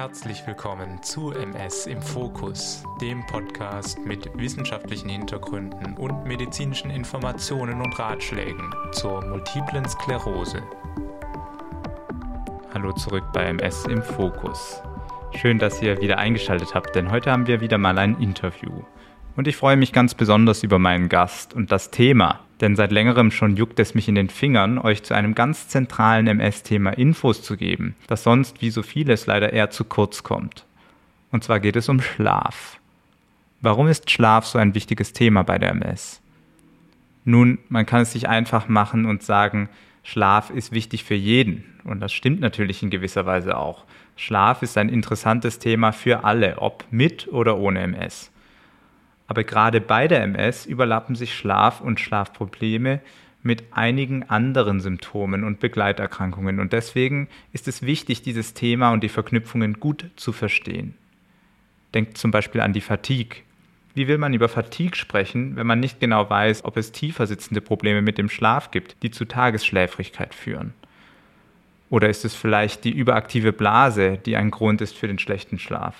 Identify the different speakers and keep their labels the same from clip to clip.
Speaker 1: Herzlich willkommen zu MS im Fokus, dem Podcast mit wissenschaftlichen Hintergründen und medizinischen Informationen und Ratschlägen zur multiplen Sklerose. Hallo zurück bei MS im Fokus. Schön, dass ihr wieder eingeschaltet habt, denn heute haben wir wieder mal ein Interview. Und ich freue mich ganz besonders über meinen Gast und das Thema, denn seit längerem schon juckt es mich in den Fingern, euch zu einem ganz zentralen MS-Thema Infos zu geben, das sonst wie so vieles leider eher zu kurz kommt. Und zwar geht es um Schlaf. Warum ist Schlaf so ein wichtiges Thema bei der MS? Nun, man kann es sich einfach machen und sagen, Schlaf ist wichtig für jeden. Und das stimmt natürlich in gewisser Weise auch. Schlaf ist ein interessantes Thema für alle, ob mit oder ohne MS. Aber gerade bei der MS überlappen sich Schlaf und Schlafprobleme mit einigen anderen Symptomen und Begleiterkrankungen. Und deswegen ist es wichtig, dieses Thema und die Verknüpfungen gut zu verstehen. Denkt zum Beispiel an die Fatigue. Wie will man über Fatigue sprechen, wenn man nicht genau weiß, ob es tiefer sitzende Probleme mit dem Schlaf gibt, die zu Tagesschläfrigkeit führen? Oder ist es vielleicht die überaktive Blase, die ein Grund ist für den schlechten Schlaf?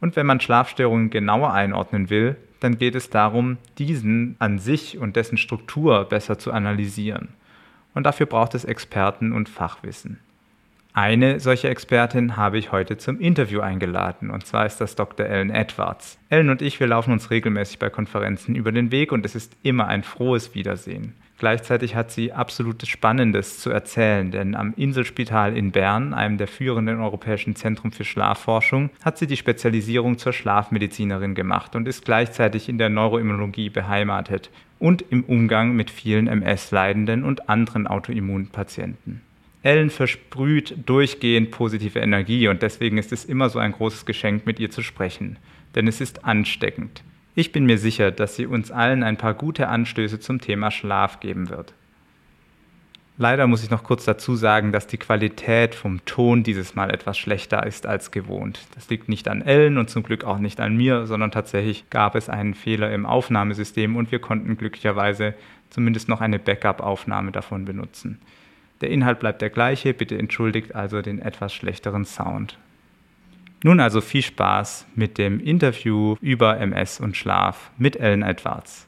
Speaker 1: Und wenn man Schlafstörungen genauer einordnen will, dann geht es darum, diesen an sich und dessen Struktur besser zu analysieren. Und dafür braucht es Experten und Fachwissen. Eine solche Expertin habe ich heute zum Interview eingeladen, und zwar ist das Dr. Ellen Edwards. Ellen und ich, wir laufen uns regelmäßig bei Konferenzen über den Weg und es ist immer ein frohes Wiedersehen. Gleichzeitig hat sie absolutes Spannendes zu erzählen, denn am Inselspital in Bern, einem der führenden europäischen Zentren für Schlafforschung, hat sie die Spezialisierung zur Schlafmedizinerin gemacht und ist gleichzeitig in der Neuroimmunologie beheimatet und im Umgang mit vielen MS-Leidenden und anderen Autoimmunpatienten. Ellen versprüht durchgehend positive Energie und deswegen ist es immer so ein großes Geschenk, mit ihr zu sprechen, denn es ist ansteckend. Ich bin mir sicher, dass sie uns allen ein paar gute Anstöße zum Thema Schlaf geben wird. Leider muss ich noch kurz dazu sagen, dass die Qualität vom Ton dieses Mal etwas schlechter ist als gewohnt. Das liegt nicht an Ellen und zum Glück auch nicht an mir, sondern tatsächlich gab es einen Fehler im Aufnahmesystem und wir konnten glücklicherweise zumindest noch eine Backup-Aufnahme davon benutzen. Der Inhalt bleibt der gleiche, bitte entschuldigt also den etwas schlechteren Sound. Nun also viel Spaß mit dem Interview über MS und Schlaf mit Ellen Edwards.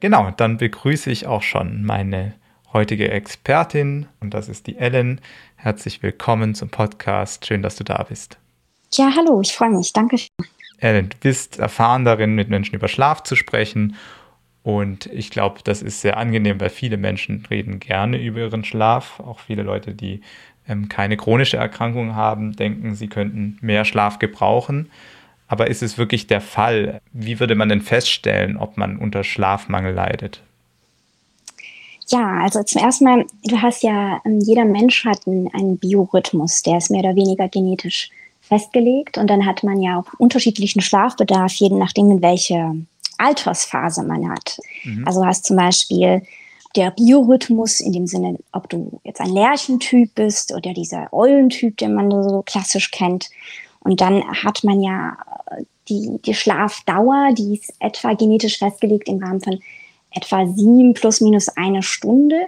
Speaker 1: Genau, dann begrüße ich auch schon meine heutige Expertin und das ist die Ellen. Herzlich willkommen zum Podcast. Schön, dass du da bist.
Speaker 2: Ja, hallo, ich freue mich. Danke.
Speaker 1: Ellen, du bist erfahren darin, mit Menschen über Schlaf zu sprechen. Und ich glaube, das ist sehr angenehm, weil viele Menschen reden gerne über ihren Schlaf. Auch viele Leute, die ähm, keine chronische Erkrankung haben, denken, sie könnten mehr Schlaf gebrauchen. Aber ist es wirklich der Fall? Wie würde man denn feststellen, ob man unter Schlafmangel leidet?
Speaker 2: Ja, also zum ersten Mal, du hast ja, ähm, jeder Mensch hat einen, einen Biorhythmus, der ist mehr oder weniger genetisch festgelegt. Und dann hat man ja auch unterschiedlichen Schlafbedarf, je nachdem, in welche Altersphase man hat. Mhm. Also hast zum Beispiel der Biorhythmus in dem Sinne, ob du jetzt ein Lärchentyp bist oder dieser Eulentyp, den man so klassisch kennt. Und dann hat man ja äh, die, die Schlafdauer, die ist etwa genetisch festgelegt im Rahmen von etwa sieben plus minus eine Stunde.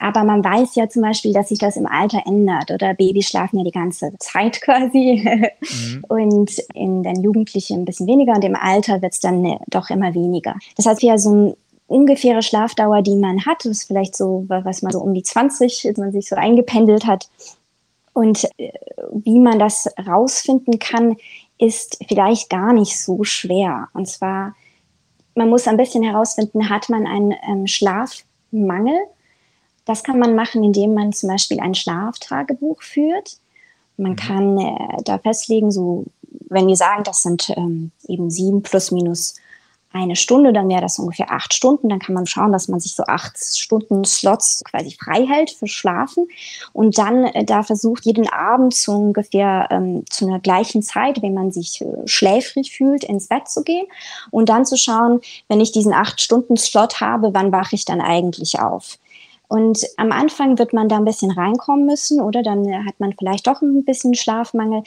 Speaker 2: Aber man weiß ja zum Beispiel, dass sich das im Alter ändert oder Babys schlafen ja die ganze Zeit quasi mhm. und in den Jugendlichen ein bisschen weniger und im Alter wird es dann äh, doch immer weniger. Das heißt, ja so ein ungefähre Schlafdauer, die man hat, ist vielleicht so, was man so um die 20, man sich so eingependelt hat. Und äh, wie man das rausfinden kann, ist vielleicht gar nicht so schwer. Und zwar, man muss ein bisschen herausfinden, hat man einen ähm, Schlafmangel? Das kann man machen, indem man zum Beispiel ein Schlaftagebuch führt. Man mhm. kann äh, da festlegen, so, wenn wir sagen, das sind ähm, eben sieben plus minus eine Stunde, dann wäre das ungefähr acht Stunden. Dann kann man schauen, dass man sich so acht Stunden Slots quasi frei hält für Schlafen und dann äh, da versucht, jeden Abend zu ungefähr ähm, zu einer gleichen Zeit, wenn man sich äh, schläfrig fühlt, ins Bett zu gehen und dann zu schauen, wenn ich diesen acht Stunden Slot habe, wann wache ich dann eigentlich auf? Und am Anfang wird man da ein bisschen reinkommen müssen, oder? Dann hat man vielleicht doch ein bisschen Schlafmangel.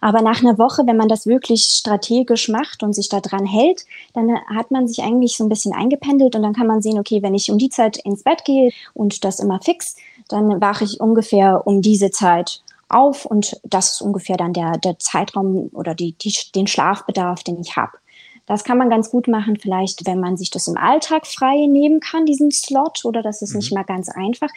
Speaker 2: Aber nach einer Woche, wenn man das wirklich strategisch macht und sich da dran hält, dann hat man sich eigentlich so ein bisschen eingependelt und dann kann man sehen, okay, wenn ich um die Zeit ins Bett gehe und das immer fix, dann wache ich ungefähr um diese Zeit auf und das ist ungefähr dann der, der Zeitraum oder die, die, den Schlafbedarf, den ich habe. Das kann man ganz gut machen, vielleicht, wenn man sich das im Alltag frei nehmen kann, diesen Slot, oder das ist mhm. nicht mal ganz einfach.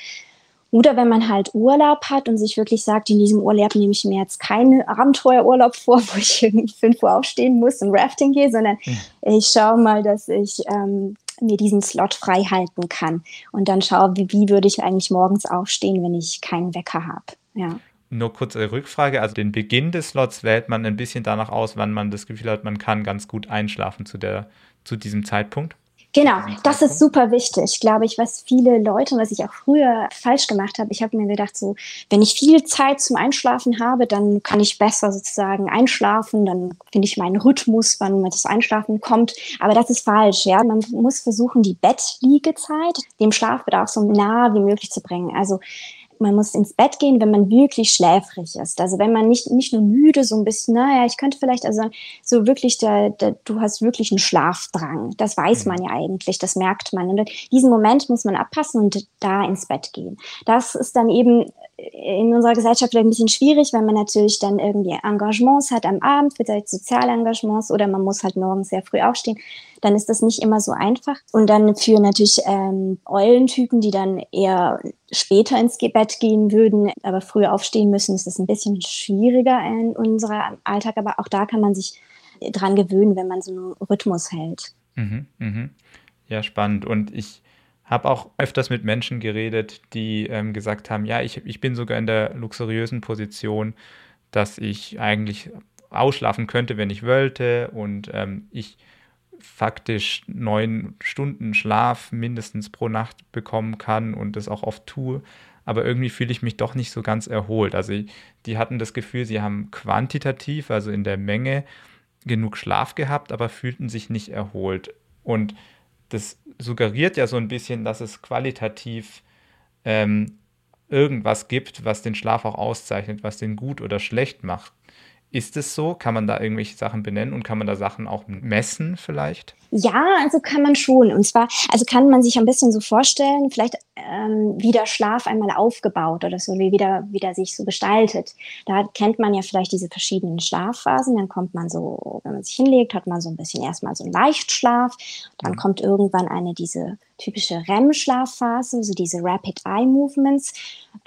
Speaker 2: Oder wenn man halt Urlaub hat und sich wirklich sagt, in diesem Urlaub nehme ich mir jetzt keinen Abenteuerurlaub vor, wo ich irgendwie fünf Uhr aufstehen muss und Rafting gehe, sondern mhm. ich schaue mal, dass ich ähm, mir diesen Slot frei halten kann und dann schaue, wie, wie würde ich eigentlich morgens aufstehen, wenn ich keinen Wecker habe. Ja.
Speaker 1: Nur kurze Rückfrage, also den Beginn des Slots wählt man ein bisschen danach aus, wann man das Gefühl hat, man kann ganz gut einschlafen zu, der, zu diesem Zeitpunkt?
Speaker 2: Genau, das ist super wichtig, glaube ich, was viele Leute und was ich auch früher falsch gemacht habe. Ich habe mir gedacht, so, wenn ich viel Zeit zum Einschlafen habe, dann kann ich besser sozusagen einschlafen, dann finde ich meinen Rhythmus, wann das Einschlafen kommt. Aber das ist falsch, ja. Man muss versuchen, die Bettliegezeit dem Schlafbedarf so nah wie möglich zu bringen. Also man muss ins Bett gehen, wenn man wirklich schläfrig ist. Also wenn man nicht, nicht nur müde, so ein bisschen, naja, ich könnte vielleicht, also so wirklich, der, der, du hast wirklich einen Schlafdrang. Das weiß mhm. man ja eigentlich, das merkt man. Und diesen Moment muss man abpassen und da ins Bett gehen. Das ist dann eben in unserer Gesellschaft vielleicht ein bisschen schwierig, weil man natürlich dann irgendwie Engagements hat am Abend, vielleicht soziale Engagements oder man muss halt morgens sehr früh aufstehen. Dann ist das nicht immer so einfach. Und dann für natürlich ähm, Eulentypen, die dann eher später ins Bett gehen würden, aber früher aufstehen müssen, ist das ein bisschen schwieriger in unserem Alltag. Aber auch da kann man sich dran gewöhnen, wenn man so einen Rhythmus hält.
Speaker 1: Mhm, mh. Ja, spannend. Und ich habe auch öfters mit Menschen geredet, die ähm, gesagt haben, ja, ich, ich bin sogar in der luxuriösen Position, dass ich eigentlich ausschlafen könnte, wenn ich wollte und ähm, ich faktisch neun Stunden Schlaf mindestens pro Nacht bekommen kann und das auch oft tue. Aber irgendwie fühle ich mich doch nicht so ganz erholt. Also die hatten das Gefühl, sie haben quantitativ, also in der Menge, genug Schlaf gehabt, aber fühlten sich nicht erholt. Und das suggeriert ja so ein bisschen, dass es qualitativ ähm, irgendwas gibt, was den Schlaf auch auszeichnet, was den gut oder schlecht macht. Ist es so? Kann man da irgendwelche Sachen benennen und kann man da Sachen auch messen vielleicht?
Speaker 2: Ja, also kann man schon. Und zwar, also kann man sich ein bisschen so vorstellen, vielleicht ähm, wie der Schlaf einmal aufgebaut oder so, wie wieder, wie der sich so gestaltet. Da kennt man ja vielleicht diese verschiedenen Schlafphasen. Dann kommt man so, wenn man sich hinlegt, hat man so ein bisschen erstmal so einen Leichtschlaf. Dann mhm. kommt irgendwann eine diese typische REM-Schlafphase, so diese Rapid Eye Movements.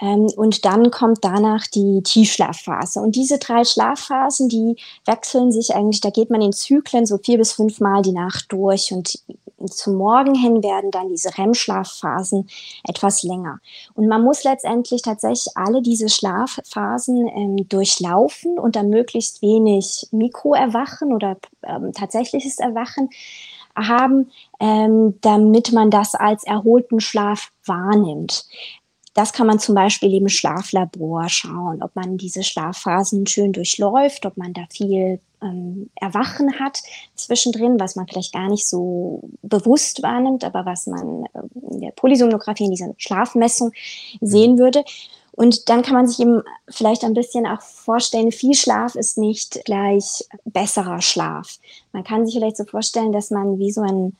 Speaker 2: Ähm, und dann kommt danach die Tiefschlafphase. Und diese drei Schlafphasen, die wechseln sich eigentlich, da geht man in Zyklen so vier bis fünf Mal die Nacht durch. Und zum Morgen hin werden dann diese REM-Schlafphasen etwas länger. Und man muss letztendlich tatsächlich alle diese Schlafphasen ähm, durchlaufen und dann möglichst wenig Mikroerwachen oder ähm, tatsächliches Erwachen haben, ähm, damit man das als erholten Schlaf wahrnimmt. Das kann man zum Beispiel im Schlaflabor schauen, ob man diese Schlafphasen schön durchläuft, ob man da viel ähm, Erwachen hat zwischendrin, was man vielleicht gar nicht so bewusst wahrnimmt, aber was man äh, in der Polysomnographie, in dieser Schlafmessung sehen würde. Und dann kann man sich eben vielleicht ein bisschen auch vorstellen, viel Schlaf ist nicht gleich besserer Schlaf. Man kann sich vielleicht so vorstellen, dass man wie so ein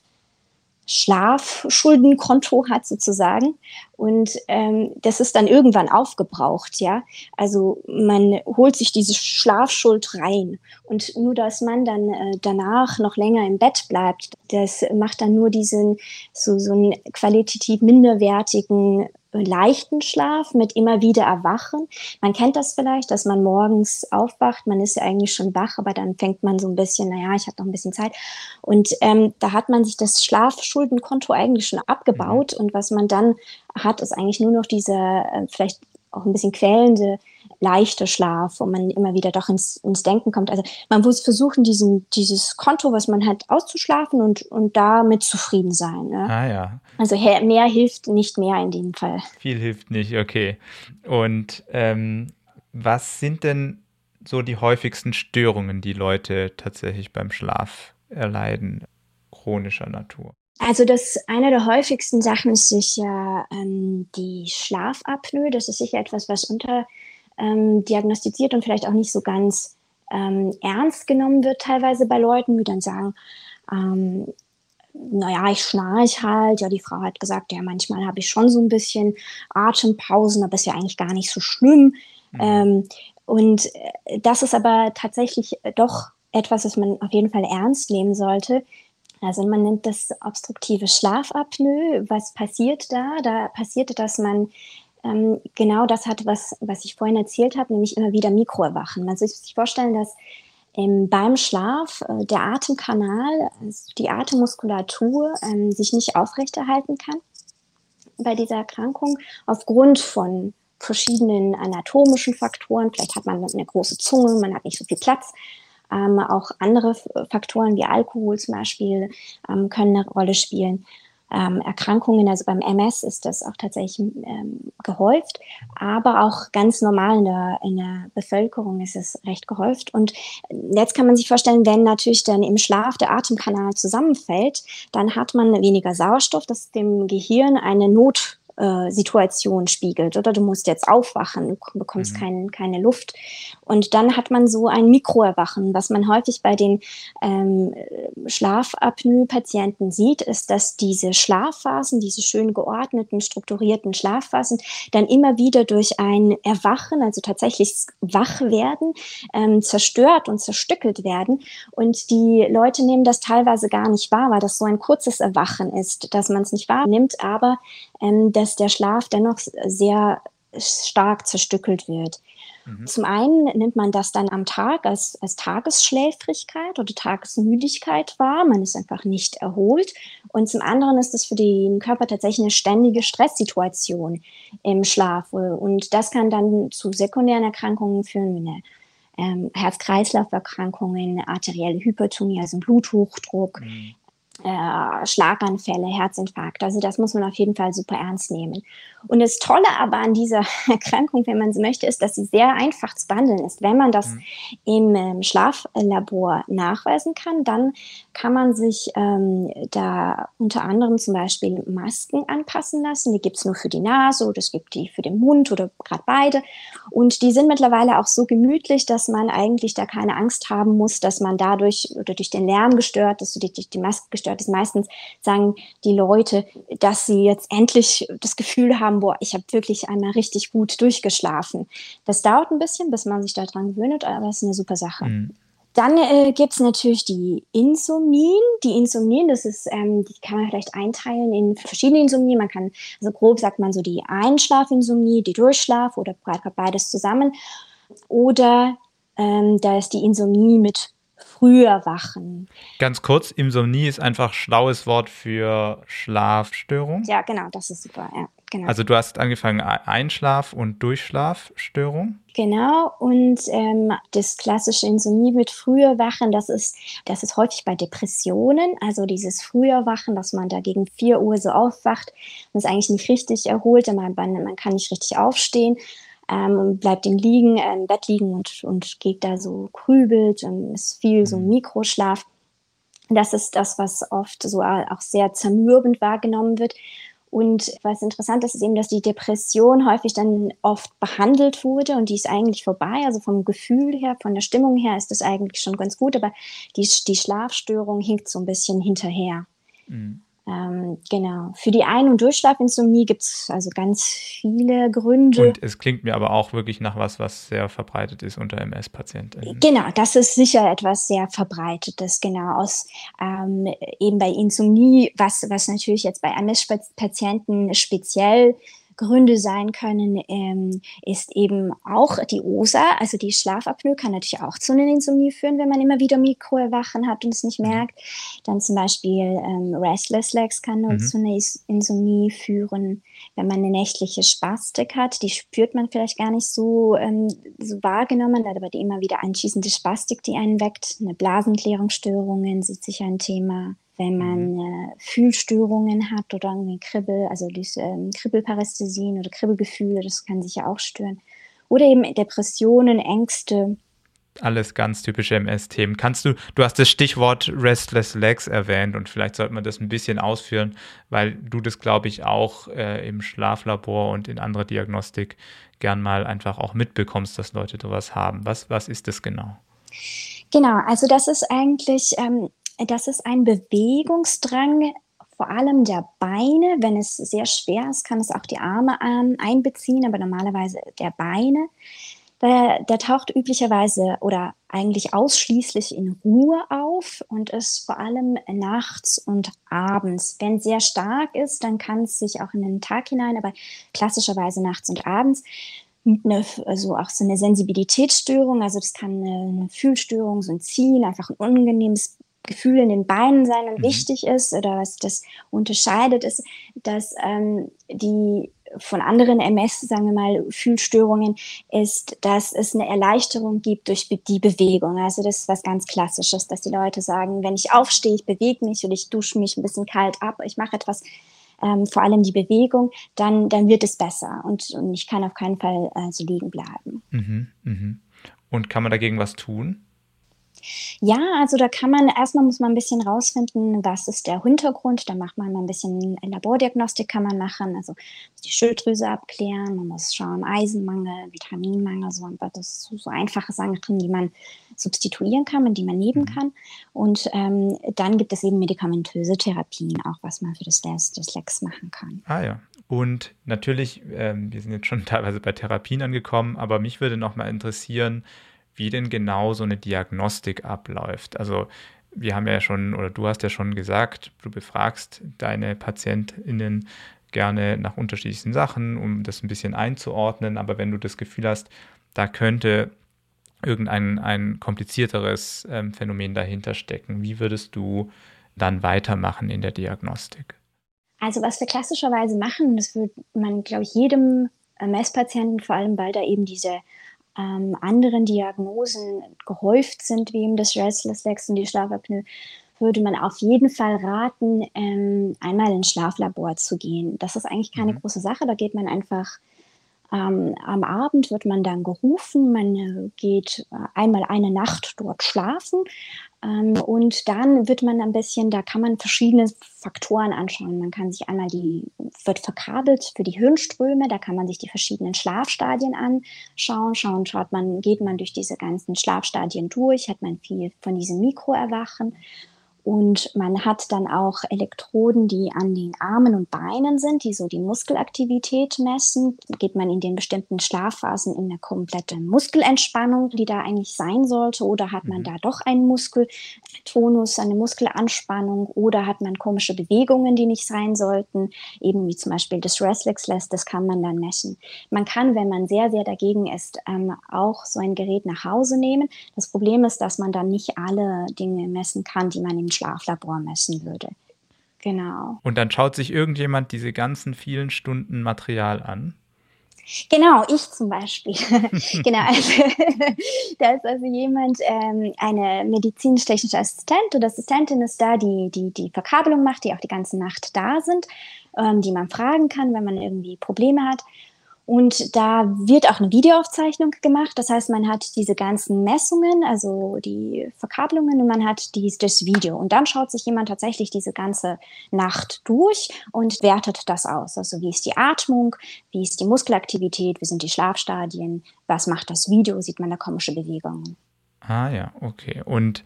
Speaker 2: Schlafschuldenkonto hat sozusagen und ähm, das ist dann irgendwann aufgebraucht, ja. Also man holt sich diese Schlafschuld rein und nur, dass man dann äh, danach noch länger im Bett bleibt, das macht dann nur diesen so so einen qualitativ minderwertigen leichten Schlaf mit immer wieder Erwachen. Man kennt das vielleicht, dass man morgens aufwacht, man ist ja eigentlich schon wach, aber dann fängt man so ein bisschen, naja, ich habe noch ein bisschen Zeit. Und ähm, da hat man sich das Schlafschuldenkonto eigentlich schon abgebaut. Mhm. Und was man dann hat, ist eigentlich nur noch diese äh, vielleicht auch ein bisschen quälende leichter Schlaf, wo man immer wieder doch ins, ins Denken kommt. Also man muss versuchen, diesen, dieses Konto, was man hat, auszuschlafen und, und damit zufrieden sein. Ne?
Speaker 1: Ah ja.
Speaker 2: Also mehr hilft nicht mehr in dem Fall.
Speaker 1: Viel hilft nicht, okay. Und ähm, was sind denn so die häufigsten Störungen, die Leute tatsächlich beim Schlaf erleiden, chronischer Natur?
Speaker 2: Also das eine der häufigsten Sachen ist sicher ähm, die Schlafapnoe. Das ist sicher etwas, was unter ähm, diagnostiziert und vielleicht auch nicht so ganz ähm, ernst genommen wird, teilweise bei Leuten, die dann sagen, ähm, naja, ich schnarch halt. Ja, die Frau hat gesagt, ja, manchmal habe ich schon so ein bisschen Atempausen, aber ist ja eigentlich gar nicht so schlimm. Mhm. Ähm, und äh, das ist aber tatsächlich doch etwas, was man auf jeden Fall ernst nehmen sollte. Also man nennt das obstruktive Schlafapnoe. Was passiert da? Da passiert, dass man ähm, genau das hat, was, was ich vorhin erzählt habe, nämlich immer wieder Mikroerwachen. Man muss sich vorstellen, dass ähm, beim Schlaf äh, der Atemkanal, also die Atemmuskulatur ähm, sich nicht aufrechterhalten kann bei dieser Erkrankung aufgrund von verschiedenen anatomischen Faktoren. Vielleicht hat man eine große Zunge, man hat nicht so viel Platz. Ähm, auch andere Faktoren wie Alkohol zum Beispiel ähm, können eine Rolle spielen ähm, Erkrankungen. Also beim MS ist das auch tatsächlich ähm, gehäuft, aber auch ganz normal in der, in der Bevölkerung ist es recht gehäuft. Und jetzt kann man sich vorstellen, wenn natürlich dann im Schlaf der Atemkanal zusammenfällt, dann hat man weniger Sauerstoff, das dem Gehirn eine Not äh, Situation spiegelt. Oder du musst jetzt aufwachen, du bekommst mhm. kein, keine Luft. Und dann hat man so ein Mikroerwachen. Was man häufig bei den ähm, Schlafapnoe-Patienten sieht, ist, dass diese Schlafphasen, diese schön geordneten, strukturierten Schlafphasen, dann immer wieder durch ein Erwachen, also tatsächlich wach werden, ähm, zerstört und zerstückelt werden. Und die Leute nehmen das teilweise gar nicht wahr, weil das so ein kurzes Erwachen ist, dass man es nicht wahrnimmt, aber ähm, dass der Schlaf dennoch sehr stark zerstückelt wird. Mhm. Zum einen nimmt man das dann am Tag als, als Tagesschläfrigkeit oder Tagesmüdigkeit wahr. Man ist einfach nicht erholt. Und zum anderen ist es für den Körper tatsächlich eine ständige Stresssituation im Schlaf. Und das kann dann zu sekundären Erkrankungen führen, wie eine ähm, Herz-Kreislauf-Erkrankungen, arterielle Hypertonie, also Bluthochdruck, mhm äh, Schlaganfälle, Herzinfarkt. Also das muss man auf jeden Fall super ernst nehmen. Und das Tolle aber an dieser Erkrankung, wenn man so möchte, ist, dass sie sehr einfach zu behandeln ist. Wenn man das mhm. im ähm, Schlaflabor nachweisen kann, dann kann man sich ähm, da unter anderem zum Beispiel Masken anpassen lassen. Die gibt es nur für die Nase oder es gibt die für den Mund oder gerade beide. Und die sind mittlerweile auch so gemütlich, dass man eigentlich da keine Angst haben muss, dass man dadurch oder durch den Lärm gestört ist durch die Maske gestört ist. Meistens sagen die Leute, dass sie jetzt endlich das Gefühl haben, boah, ich habe wirklich einmal richtig gut durchgeschlafen. Das dauert ein bisschen, bis man sich daran gewöhnt, aber es ist eine super Sache. Mhm. Dann äh, gibt es natürlich die Insomnien. Die Insomnien, das ist, ähm, die kann man vielleicht einteilen in verschiedene Insomnien. Man kann, also grob sagt man so die Einschlafinsomnie, die Durchschlaf oder beides zusammen. Oder ähm, da ist die Insomnie mit früher wachen.
Speaker 1: Ganz kurz, Insomnie ist einfach schlaues Wort für Schlafstörung.
Speaker 2: Ja, genau, das ist super, ja. Genau.
Speaker 1: Also du hast angefangen Einschlaf- und Durchschlafstörung.
Speaker 2: Genau, und ähm, das klassische Insomnie mit früher Wachen, das ist, das ist häufig bei Depressionen, also dieses früher Wachen, dass man da gegen 4 Uhr so aufwacht und ist eigentlich nicht richtig erholt, man, man kann nicht richtig aufstehen ähm, bleibt im Liegen, äh, im Bett liegen und, und geht da so grübelt und ist viel so mhm. Mikroschlaf. Das ist das, was oft so auch sehr zermürbend wahrgenommen wird. Und was interessant ist, ist eben, dass die Depression häufig dann oft behandelt wurde und die ist eigentlich vorbei. Also vom Gefühl her, von der Stimmung her ist das eigentlich schon ganz gut, aber die, die Schlafstörung hinkt so ein bisschen hinterher. Mhm. Ähm, genau. Für die Ein- und Durchschlafinsomnie gibt es also ganz viele Gründe.
Speaker 1: Und es klingt mir aber auch wirklich nach was, was sehr verbreitet ist unter MS-Patienten.
Speaker 2: Genau, das ist sicher etwas sehr verbreitetes, genau aus ähm, eben bei Insomnie, was, was natürlich jetzt bei MS-Patienten speziell Gründe sein können, ähm, ist eben auch die OSA, also die Schlafapnoe kann natürlich auch zu einer Insomnie führen, wenn man immer wieder Mikroerwachen hat und es nicht mhm. merkt. Dann zum Beispiel ähm, Restless Legs kann mhm. zu einer Insomnie führen. Wenn man eine nächtliche Spastik hat, die spürt man vielleicht gar nicht so, ähm, so wahrgenommen, aber die immer wieder anschließende Spastik, die einen weckt. Eine Blasenklärungsstörungen sind sicher ein Thema wenn man mhm. äh, Fühlstörungen hat oder irgendwie Kribbel, also diese ähm, Kribbelparästhesien oder Kribbelgefühle, das kann sich ja auch stören. Oder eben Depressionen, Ängste.
Speaker 1: Alles ganz typische MS-Themen. Kannst du, du hast das Stichwort Restless Legs erwähnt und vielleicht sollte man das ein bisschen ausführen, weil du das, glaube ich, auch äh, im Schlaflabor und in anderer Diagnostik gern mal einfach auch mitbekommst, dass Leute sowas haben. Was, was ist das genau?
Speaker 2: Genau, also das ist eigentlich ähm, das ist ein Bewegungsdrang, vor allem der Beine. Wenn es sehr schwer ist, kann es auch die Arme ähm, einbeziehen, aber normalerweise der Beine. Der, der taucht üblicherweise oder eigentlich ausschließlich in Ruhe auf und ist vor allem nachts und abends. Wenn es sehr stark ist, dann kann es sich auch in den Tag hinein, aber klassischerweise nachts und abends. Eine, also auch so eine Sensibilitätsstörung, also das kann eine Fühlstörung, so ein Ziehen, einfach ein unangenehmes Gefühl in den Beinen sein und mhm. wichtig ist oder was das unterscheidet, ist, dass ähm, die von anderen MS, sagen wir mal, Fühlstörungen, ist, dass es eine Erleichterung gibt durch die Bewegung. Also das ist was ganz Klassisches, dass die Leute sagen, wenn ich aufstehe, ich bewege mich oder ich dusche mich ein bisschen kalt ab, ich mache etwas, ähm, vor allem die Bewegung, dann, dann wird es besser und, und ich kann auf keinen Fall äh, so liegen bleiben.
Speaker 1: Mhm, mh. Und kann man dagegen was tun?
Speaker 2: Ja, also da kann man, erstmal muss man ein bisschen rausfinden, was ist der Hintergrund. Da macht man ein bisschen Labordiagnostik kann man machen, also die Schilddrüse abklären, man muss schauen, Eisenmangel, Vitaminmangel, so, das so, so einfache Sachen, die man substituieren kann, und die man nehmen mhm. kann. Und ähm, dann gibt es eben medikamentöse Therapien, auch was man für das Dyslexie machen kann.
Speaker 1: Ah ja. Und natürlich, ähm, wir sind jetzt schon teilweise bei Therapien angekommen, aber mich würde noch mal interessieren, wie denn genau so eine Diagnostik abläuft. Also wir haben ja schon, oder du hast ja schon gesagt, du befragst deine PatientInnen gerne nach unterschiedlichen Sachen, um das ein bisschen einzuordnen. Aber wenn du das Gefühl hast, da könnte irgendein ein komplizierteres ähm, Phänomen dahinter stecken, wie würdest du dann weitermachen in der Diagnostik?
Speaker 2: Also was wir klassischerweise machen, das würde man, glaube ich, jedem MS-Patienten, vor allem weil da eben diese ähm, anderen Diagnosen gehäuft sind, wie eben das Restless Legs und die Schlafapnoe, würde man auf jeden Fall raten, ähm, einmal ins Schlaflabor zu gehen. Das ist eigentlich keine mhm. große Sache. Da geht man einfach ähm, am Abend wird man dann gerufen, man äh, geht äh, einmal eine Nacht dort schlafen und dann wird man ein bisschen, da kann man verschiedene Faktoren anschauen. Man kann sich einmal die, wird verkabelt für die Hirnströme, da kann man sich die verschiedenen Schlafstadien anschauen. Schauen, schaut man, geht man durch diese ganzen Schlafstadien durch, hat man viel von diesem Mikroerwachen. Und man hat dann auch Elektroden, die an den Armen und Beinen sind, die so die Muskelaktivität messen. Geht man in den bestimmten Schlafphasen in eine komplette Muskelentspannung, die da eigentlich sein sollte, oder hat man mhm. da doch einen Muskeltonus, eine Muskelanspannung, oder hat man komische Bewegungen, die nicht sein sollten, eben wie zum Beispiel das Restlessness, das kann man dann messen. Man kann, wenn man sehr, sehr dagegen ist, ähm, auch so ein Gerät nach Hause nehmen. Das Problem ist, dass man dann nicht alle Dinge messen kann, die man im Schlaflabor messen würde. Genau.
Speaker 1: Und dann schaut sich irgendjemand diese ganzen vielen Stunden Material an?
Speaker 2: Genau, ich zum Beispiel. genau, also da ist also jemand, ähm, eine medizinisch-technische Assistent oder Assistentin ist da, die, die die Verkabelung macht, die auch die ganze Nacht da sind, ähm, die man fragen kann, wenn man irgendwie Probleme hat. Und da wird auch eine Videoaufzeichnung gemacht. Das heißt, man hat diese ganzen Messungen, also die Verkabelungen und man hat dies, das Video. Und dann schaut sich jemand tatsächlich diese ganze Nacht durch und wertet das aus. Also wie ist die Atmung, wie ist die Muskelaktivität, wie sind die Schlafstadien, was macht das Video, sieht man da komische Bewegungen.
Speaker 1: Ah ja, okay. Und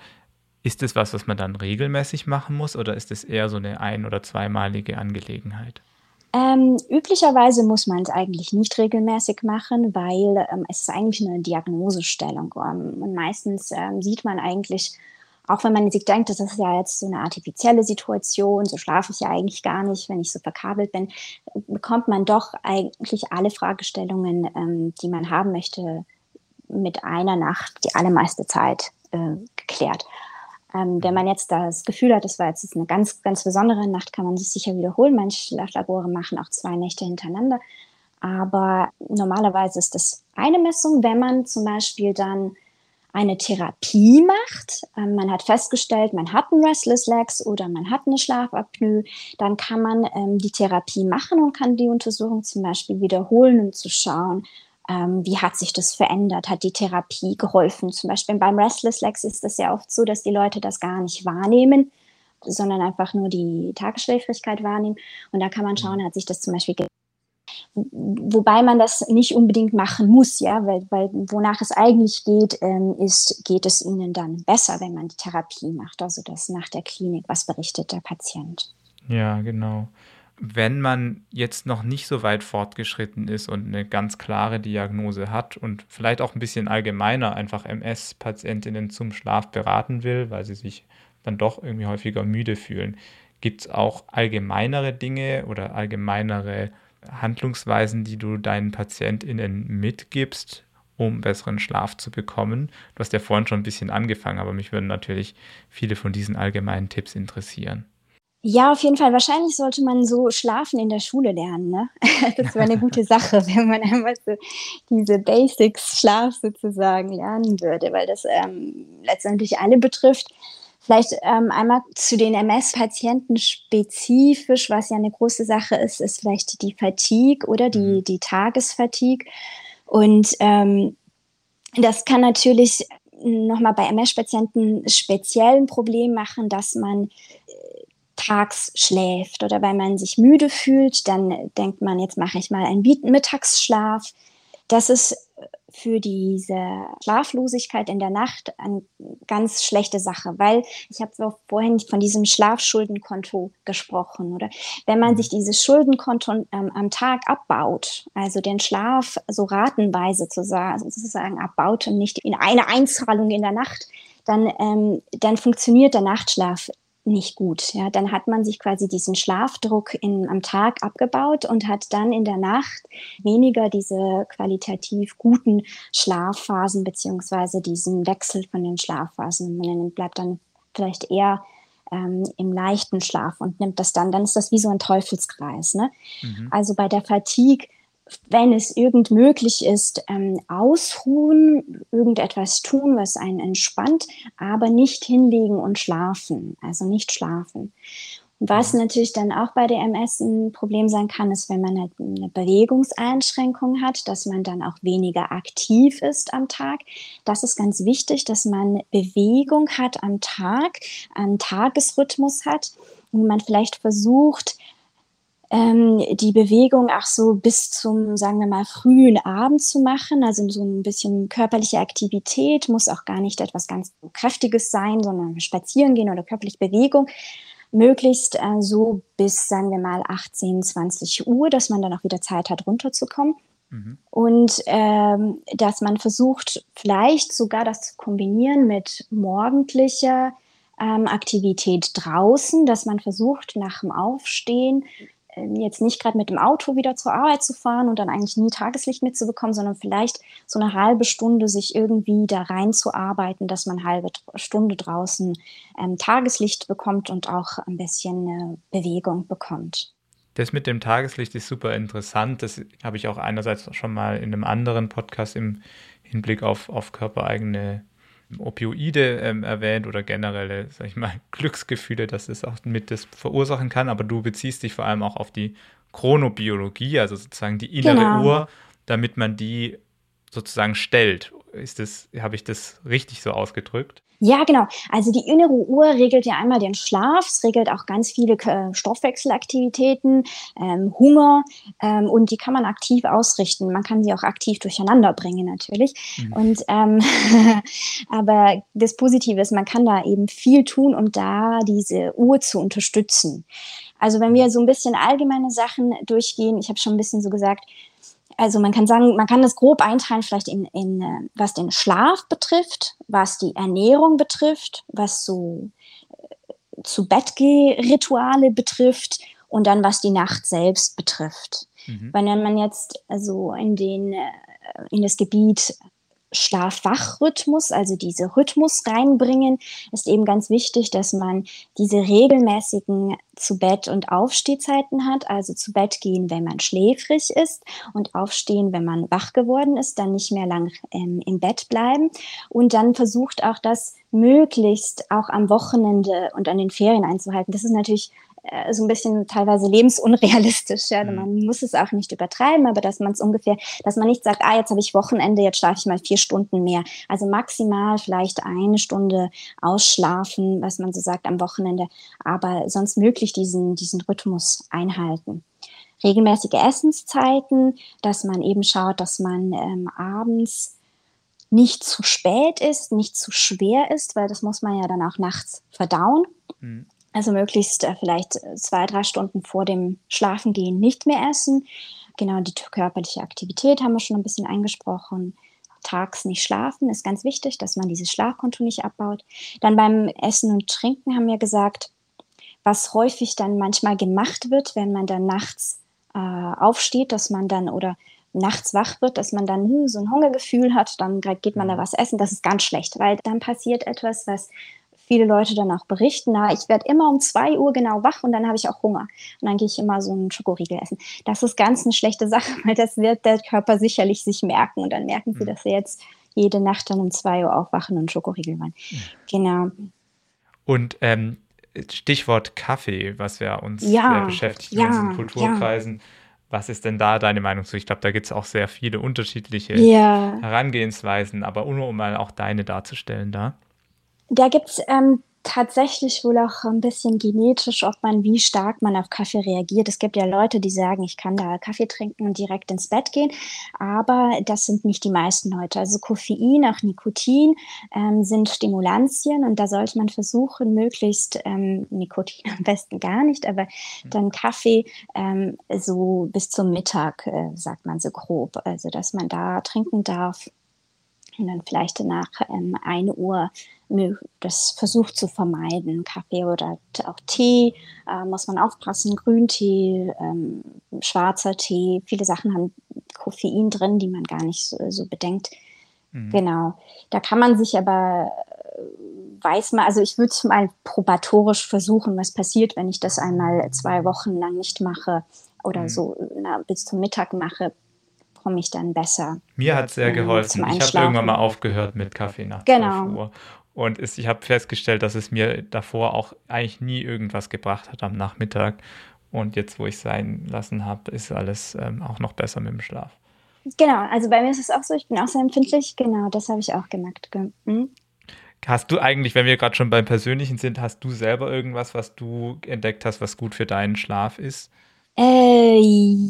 Speaker 1: ist das was, was man dann regelmäßig machen muss oder ist es eher so eine ein- oder zweimalige Angelegenheit?
Speaker 2: Ähm, üblicherweise muss man es eigentlich nicht regelmäßig machen, weil ähm, es ist eigentlich eine Diagnosestellung. Ähm, und meistens ähm, sieht man eigentlich, auch wenn man sich denkt, das ist ja jetzt so eine artifizielle Situation, so schlafe ich ja eigentlich gar nicht, wenn ich so verkabelt bin, bekommt man doch eigentlich alle Fragestellungen, ähm, die man haben möchte, mit einer Nacht die allermeiste Zeit äh, geklärt. Ähm, wenn man jetzt das Gefühl hat, das war jetzt eine ganz, ganz besondere Nacht, kann man sich sicher wiederholen. Manche Schlaflabore machen auch zwei Nächte hintereinander. Aber normalerweise ist das eine Messung, wenn man zum Beispiel dann eine Therapie macht, ähm, man hat festgestellt, man hat ein Restless Legs oder man hat eine Schlafapnoe, dann kann man ähm, die Therapie machen und kann die Untersuchung zum Beispiel wiederholen, um zu schauen, ähm, wie hat sich das verändert? Hat die Therapie geholfen? Zum Beispiel beim Restless Legs ist es ja oft so, dass die Leute das gar nicht wahrnehmen, sondern einfach nur die Tagesschläfrigkeit wahrnehmen. Und da kann man schauen, hat sich das zum Beispiel wobei man das nicht unbedingt machen muss, ja, weil, weil wonach es eigentlich geht, ähm, ist, geht es ihnen dann besser, wenn man die Therapie macht, also das nach der Klinik, was berichtet der Patient.
Speaker 1: Ja, genau. Wenn man jetzt noch nicht so weit fortgeschritten ist und eine ganz klare Diagnose hat und vielleicht auch ein bisschen allgemeiner einfach MS-Patientinnen zum Schlaf beraten will, weil sie sich dann doch irgendwie häufiger müde fühlen, gibt es auch allgemeinere Dinge oder allgemeinere Handlungsweisen, die du deinen PatientInnen mitgibst, um besseren Schlaf zu bekommen? Du hast ja vorhin schon ein bisschen angefangen, aber mich würden natürlich viele von diesen allgemeinen Tipps interessieren.
Speaker 2: Ja, auf jeden Fall. Wahrscheinlich sollte man so schlafen in der Schule lernen. Ne? Das wäre eine gute Sache, wenn man einmal so diese Basics Schlaf sozusagen lernen würde, weil das ähm, letztendlich alle betrifft. Vielleicht ähm, einmal zu den MS-Patienten spezifisch, was ja eine große Sache ist, ist vielleicht die Fatigue oder die, mhm. die Tagesfatigue. Und ähm, das kann natürlich nochmal bei MS-Patienten speziell ein Problem machen, dass man tags schläft oder weil man sich müde fühlt, dann denkt man, jetzt mache ich mal einen Mittagsschlaf. Das ist für diese Schlaflosigkeit in der Nacht eine ganz schlechte Sache, weil ich habe vorhin von diesem Schlafschuldenkonto gesprochen, oder? Wenn man mhm. sich dieses Schuldenkonto ähm, am Tag abbaut, also den Schlaf so ratenweise zu sagen, sozusagen abbaut und nicht in eine Einzahlung in der Nacht, dann, ähm, dann funktioniert der Nachtschlaf nicht gut. Ja, dann hat man sich quasi diesen Schlafdruck in, am Tag abgebaut und hat dann in der Nacht weniger diese qualitativ guten Schlafphasen beziehungsweise diesen Wechsel von den Schlafphasen. Man bleibt dann vielleicht eher ähm, im leichten Schlaf und nimmt das dann, dann ist das wie so ein Teufelskreis. Ne? Mhm. Also bei der Fatigue wenn es irgend möglich ist, ähm, ausruhen, irgendetwas tun, was einen entspannt, aber nicht hinlegen und schlafen, also nicht schlafen. Und was natürlich dann auch bei der MS ein Problem sein kann, ist, wenn man halt eine Bewegungseinschränkung hat, dass man dann auch weniger aktiv ist am Tag. Das ist ganz wichtig, dass man Bewegung hat am Tag, einen Tagesrhythmus hat und man vielleicht versucht, ähm, die Bewegung auch so bis zum, sagen wir mal, frühen Abend zu machen. Also so ein bisschen körperliche Aktivität, muss auch gar nicht etwas ganz Kräftiges sein, sondern spazieren gehen oder körperliche Bewegung. Möglichst äh, so bis, sagen wir mal, 18, 20 Uhr, dass man dann auch wieder Zeit hat, runterzukommen. Mhm. Und ähm, dass man versucht, vielleicht sogar das zu kombinieren mit morgendlicher ähm, Aktivität draußen, dass man versucht, nach dem Aufstehen jetzt nicht gerade mit dem Auto wieder zur Arbeit zu fahren und dann eigentlich nie Tageslicht mitzubekommen, sondern vielleicht so eine halbe Stunde sich irgendwie da reinzuarbeiten, dass man eine halbe Stunde draußen ähm, Tageslicht bekommt und auch ein bisschen äh, Bewegung bekommt.
Speaker 1: Das mit dem Tageslicht ist super interessant. Das habe ich auch einerseits schon mal in einem anderen Podcast im Hinblick auf, auf körpereigene Opioide ähm, erwähnt oder generelle, sag ich mal, Glücksgefühle, dass es auch mit das verursachen kann, aber du beziehst dich vor allem auch auf die Chronobiologie, also sozusagen die innere genau. Uhr, damit man die sozusagen stellt. Ist das, habe ich das richtig so ausgedrückt?
Speaker 2: Ja, genau. Also die innere Uhr regelt ja einmal den Schlaf, es regelt auch ganz viele äh, Stoffwechselaktivitäten, ähm, Hunger ähm, und die kann man aktiv ausrichten. Man kann sie auch aktiv durcheinander bringen natürlich. Mhm. Und ähm, aber das Positive ist, man kann da eben viel tun, um da diese Uhr zu unterstützen. Also wenn wir so ein bisschen allgemeine Sachen durchgehen, ich habe schon ein bisschen so gesagt, also man kann sagen, man kann das grob einteilen, vielleicht in, in äh, was den Schlaf betrifft, was die Ernährung betrifft, was so äh, zu Bettgeh-Rituale betrifft und dann was die Nacht selbst betrifft. Mhm. Wenn man jetzt also in den äh, in das Gebiet Schlaf-Wach-Rhythmus, also diese Rhythmus reinbringen, ist eben ganz wichtig, dass man diese regelmäßigen zu Bett- und Aufstehzeiten hat, also zu Bett gehen, wenn man schläfrig ist und aufstehen, wenn man wach geworden ist, dann nicht mehr lang ähm, im Bett bleiben und dann versucht auch das möglichst auch am Wochenende und an den Ferien einzuhalten. Das ist natürlich äh, so ein bisschen teilweise lebensunrealistisch. Ja? Mhm. Man muss es auch nicht übertreiben, aber dass man es ungefähr, dass man nicht sagt, ah, jetzt habe ich Wochenende, jetzt schlafe ich mal vier Stunden mehr. Also maximal vielleicht eine Stunde ausschlafen, was man so sagt am Wochenende, aber sonst möglich diesen, diesen Rhythmus einhalten. regelmäßige Essenszeiten, dass man eben schaut, dass man ähm, abends nicht zu spät ist, nicht zu schwer ist, weil das muss man ja dann auch nachts verdauen. Mhm. Also möglichst äh, vielleicht zwei, drei Stunden vor dem Schlafengehen nicht mehr essen. Genau, die körperliche Aktivität haben wir schon ein bisschen angesprochen. Tags nicht schlafen ist ganz wichtig, dass man dieses Schlafkonto nicht abbaut. Dann beim Essen und Trinken haben wir gesagt, was häufig dann manchmal gemacht wird, wenn man dann nachts äh, aufsteht, dass man dann oder nachts wach wird, dass man dann hm, so ein Hungergefühl hat, dann geht man da mhm. was essen. Das ist ganz schlecht, weil dann passiert etwas, was viele Leute dann auch berichten, na, ich werde immer um zwei Uhr genau wach und dann habe ich auch Hunger. Und dann gehe ich immer so einen Schokoriegel essen. Das ist ganz eine schlechte Sache, weil das wird der Körper sicherlich sich merken und dann merken sie, mhm. dass sie jetzt jede Nacht dann um zwei Uhr aufwachen und Schokoriegel waren. Mhm. Genau.
Speaker 1: Und ähm, Stichwort Kaffee, was wir uns ja, sehr beschäftigt ja, in unseren Kulturkreisen. Ja. Was ist denn da deine Meinung zu? Ich glaube, da gibt es auch sehr viele unterschiedliche ja. Herangehensweisen, aber nur um mal auch deine darzustellen da.
Speaker 2: Da gibt es ähm, tatsächlich wohl auch ein bisschen genetisch, ob man, wie stark man auf Kaffee reagiert. Es gibt ja Leute, die sagen, ich kann da Kaffee trinken und direkt ins Bett gehen, aber das sind nicht die meisten Leute. Also Koffein, auch Nikotin ähm, sind Stimulantien und da sollte man versuchen, möglichst ähm, Nikotin am besten gar nicht, aber mhm. dann Kaffee ähm, so bis zum Mittag, äh, sagt man so grob. Also dass man da trinken darf und dann vielleicht nach ähm, 1 Uhr das versucht zu vermeiden. Kaffee oder auch Tee äh, muss man aufpassen. Grüntee, ähm, schwarzer Tee, viele Sachen haben Koffein drin, die man gar nicht so, so bedenkt. Mhm. Genau. Da kann man sich aber, äh, weiß man, also ich würde es mal probatorisch versuchen, was passiert, wenn ich das einmal zwei Wochen lang nicht mache oder mhm. so na, bis zum Mittag mache, komme ich dann besser.
Speaker 1: Mir hat es sehr geholfen. Ich habe irgendwann mal aufgehört mit Kaffee nach genau. 12 Uhr. Und es, ich habe festgestellt, dass es mir davor auch eigentlich nie irgendwas gebracht hat am Nachmittag. Und jetzt, wo ich es sein lassen habe, ist alles ähm, auch noch besser mit dem Schlaf.
Speaker 2: Genau, also bei mir ist es auch so, ich bin auch sehr empfindlich. Genau, das habe ich auch gemerkt. Mhm.
Speaker 1: Hast du eigentlich, wenn wir gerade schon beim Persönlichen sind, hast du selber irgendwas, was du entdeckt hast, was gut für deinen Schlaf ist?
Speaker 2: Äh,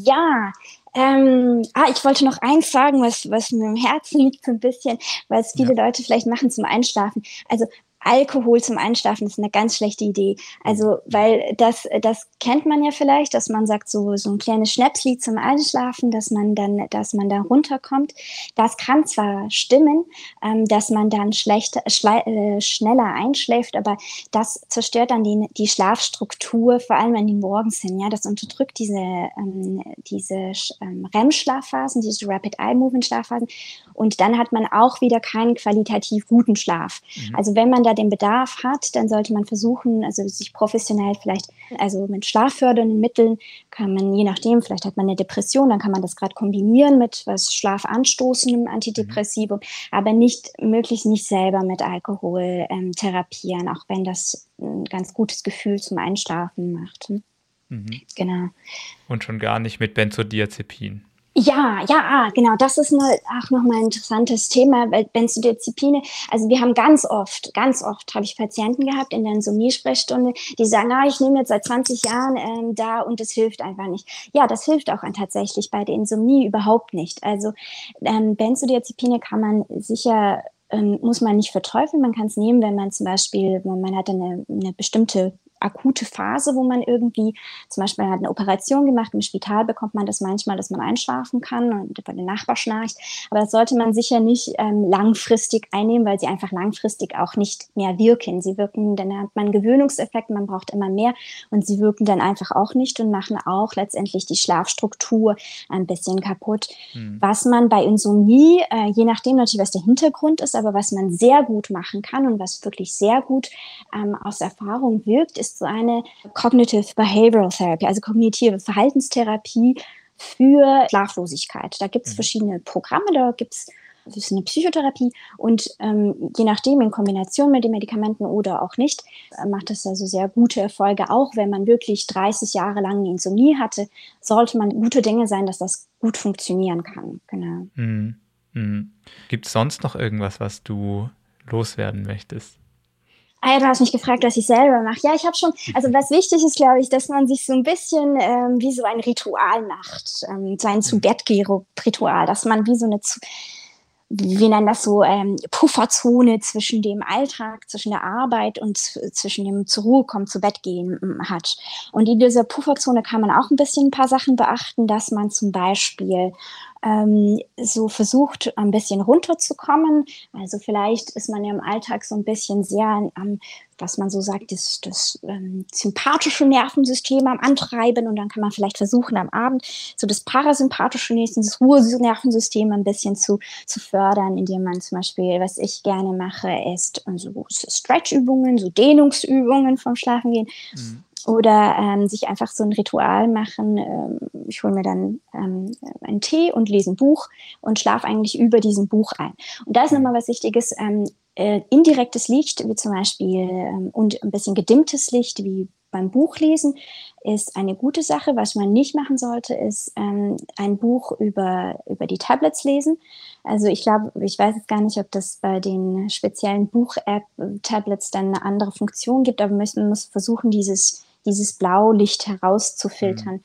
Speaker 2: ja, ähm, ah, ich wollte noch eins sagen, was, was mir im Herzen liegt so ein bisschen, weil es viele ja. Leute vielleicht machen zum Einschlafen. Also Alkohol zum Einschlafen ist eine ganz schlechte Idee. Also, weil das, das kennt man ja vielleicht, dass man sagt, so, so ein kleines Schnäpslied zum Einschlafen, dass man dann, dass man da runterkommt. Das kann zwar stimmen, ähm, dass man dann schlecht, äh, schneller einschläft, aber das zerstört dann die, die Schlafstruktur, vor allem an den Morgens hin. Ja, das unterdrückt diese, ähm, diese ähm, REM-Schlafphasen, diese Rapid Eye Movement Schlafphasen. Und dann hat man auch wieder keinen qualitativ guten Schlaf. Mhm. Also wenn man da den Bedarf hat, dann sollte man versuchen, also sich professionell vielleicht, also mit schlaffördernden Mitteln kann man, je nachdem, vielleicht hat man eine Depression, dann kann man das gerade kombinieren mit was schlafanstoßendem Antidepressivum, mhm. aber nicht, möglichst nicht selber mit Alkohol ähm, therapieren, auch wenn das ein ganz gutes Gefühl zum Einschlafen macht. Hm?
Speaker 1: Mhm. Genau. Und schon gar nicht mit Benzodiazepin.
Speaker 2: Ja, ja, ah, genau. Das ist eine, auch nochmal ein interessantes Thema, weil Benzodiazepine, also wir haben ganz oft, ganz oft habe ich Patienten gehabt in der Insomnie-Sprechstunde, die sagen, ah, ich nehme jetzt seit 20 Jahren ähm, da und es hilft einfach nicht. Ja, das hilft auch tatsächlich bei der Insomnie überhaupt nicht. Also ähm, Benzodiazepine kann man sicher ähm, muss man nicht verteufeln. Man kann es nehmen, wenn man zum Beispiel, man hat eine, eine bestimmte akute Phase, wo man irgendwie, zum Beispiel hat eine Operation gemacht, im Spital bekommt man das manchmal, dass man einschlafen kann und bei den Nachbar schnarcht. Aber das sollte man sicher nicht ähm, langfristig einnehmen, weil sie einfach langfristig auch nicht mehr wirken. Sie wirken, dann hat man einen Gewöhnungseffekt, man braucht immer mehr und sie wirken dann einfach auch nicht und machen auch letztendlich die Schlafstruktur ein bisschen kaputt. Mhm. Was man bei Insomnie, äh, je nachdem natürlich, was der Hintergrund ist, aber was man sehr gut machen kann und was wirklich sehr gut ähm, aus Erfahrung wirkt, ist ist so eine Cognitive Behavioral Therapy, also kognitive Verhaltenstherapie für Schlaflosigkeit. Da gibt es mhm. verschiedene Programme, da gibt es das ist eine Psychotherapie und ähm, je nachdem in Kombination mit den Medikamenten oder auch nicht, äh, macht das also sehr gute Erfolge. Auch wenn man wirklich 30 Jahre lang Insomnie hatte, sollte man gute Dinge sein, dass das gut funktionieren kann. Genau. Mhm.
Speaker 1: Mhm. Gibt es sonst noch irgendwas, was du loswerden möchtest?
Speaker 2: Ah ja, du hast mich gefragt, was ich selber mache. Ja, ich habe schon, also was wichtig ist, glaube ich, dass man sich so ein bisschen ähm, wie so ein Ritual macht, ähm, so ein zu bett ritual dass man wie so eine, wir nennen das so ähm, Pufferzone zwischen dem Alltag, zwischen der Arbeit und zwischen dem zur Ruhe kommen, zu Bett gehen hat. Und in dieser Pufferzone kann man auch ein bisschen ein paar Sachen beachten, dass man zum Beispiel ähm, so versucht, ein bisschen runterzukommen. Also vielleicht ist man ja im Alltag so ein bisschen sehr am, was man so sagt, das, das ähm, sympathische Nervensystem am Antreiben und dann kann man vielleicht versuchen, am Abend so das parasympathische das Ruhenervensystem ein bisschen zu, zu fördern, indem man zum Beispiel, was ich gerne mache, ist so Stretch-Übungen, so Dehnungsübungen vom Schlafengehen. Mhm oder ähm, sich einfach so ein Ritual machen. Ähm, ich hole mir dann ähm, einen Tee und lese ein Buch und schlafe eigentlich über diesem Buch ein. Und da ist nochmal was Wichtiges, ähm, äh, indirektes Licht, wie zum Beispiel, ähm, und ein bisschen gedimmtes Licht, wie beim Buchlesen, ist eine gute Sache. Was man nicht machen sollte, ist ähm, ein Buch über, über die Tablets lesen. Also ich glaube, ich weiß jetzt gar nicht, ob das bei den speziellen Buch-App-Tablets dann eine andere Funktion gibt, aber man muss versuchen, dieses dieses Blaulicht herauszufiltern. Mhm.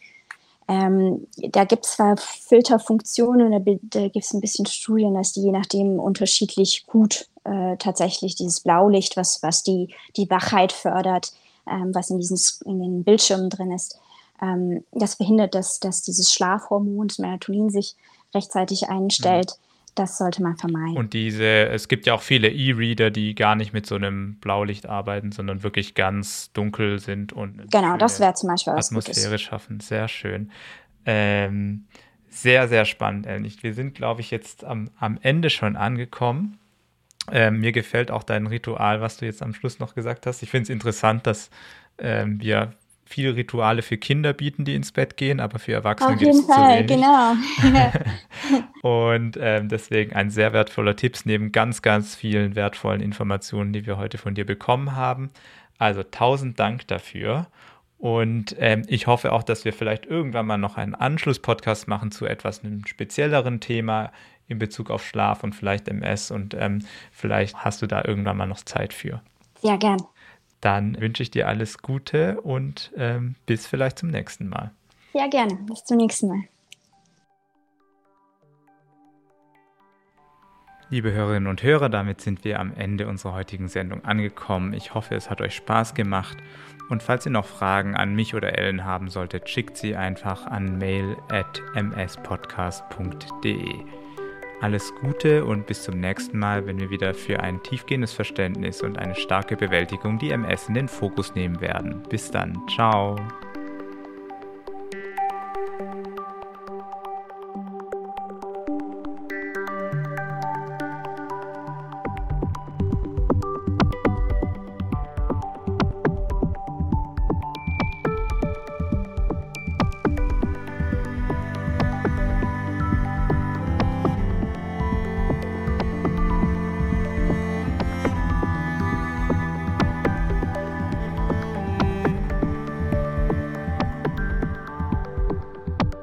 Speaker 2: Ähm, da gibt es zwar Filterfunktionen, da, da gibt es ein bisschen Studien, dass die je nachdem unterschiedlich gut äh, tatsächlich dieses Blaulicht, was, was die, die Wachheit fördert, ähm, was in, diesen, in den Bildschirmen drin ist, ähm, das verhindert, dass, dass dieses Schlafhormon, das Melatonin, sich rechtzeitig einstellt. Mhm das sollte man vermeiden.
Speaker 1: Und diese, es gibt ja auch viele E-Reader, die gar nicht mit so einem Blaulicht arbeiten, sondern wirklich ganz dunkel sind und
Speaker 2: genau, das wäre zum Beispiel was
Speaker 1: Atmosphäre Gutes. schaffen. Sehr schön. Ähm, sehr, sehr spannend, ehrlich. Wir sind, glaube ich, jetzt am, am Ende schon angekommen. Ähm, mir gefällt auch dein Ritual, was du jetzt am Schluss noch gesagt hast. Ich finde es interessant, dass ähm, wir viele Rituale für Kinder bieten, die ins Bett gehen, aber für Erwachsene gibt es zu wenig. genau. und ähm, deswegen ein sehr wertvoller Tipp neben ganz, ganz vielen wertvollen Informationen, die wir heute von dir bekommen haben. Also tausend Dank dafür. Und ähm, ich hoffe auch, dass wir vielleicht irgendwann mal noch einen Anschlusspodcast machen zu etwas einem spezielleren Thema in Bezug auf Schlaf und vielleicht MS. Und ähm, vielleicht hast du da irgendwann mal noch Zeit für.
Speaker 2: Sehr gern.
Speaker 1: Dann wünsche ich dir alles Gute und ähm, bis vielleicht zum nächsten Mal.
Speaker 2: Ja, gerne. Bis zum nächsten Mal.
Speaker 1: Liebe Hörerinnen und Hörer, damit sind wir am Ende unserer heutigen Sendung angekommen. Ich hoffe, es hat euch Spaß gemacht. Und falls ihr noch Fragen an mich oder Ellen haben solltet, schickt sie einfach an mail at mspodcast.de. Alles Gute und bis zum nächsten Mal, wenn wir wieder für ein tiefgehendes Verständnis und eine starke Bewältigung die MS in den Fokus nehmen werden. Bis dann, ciao.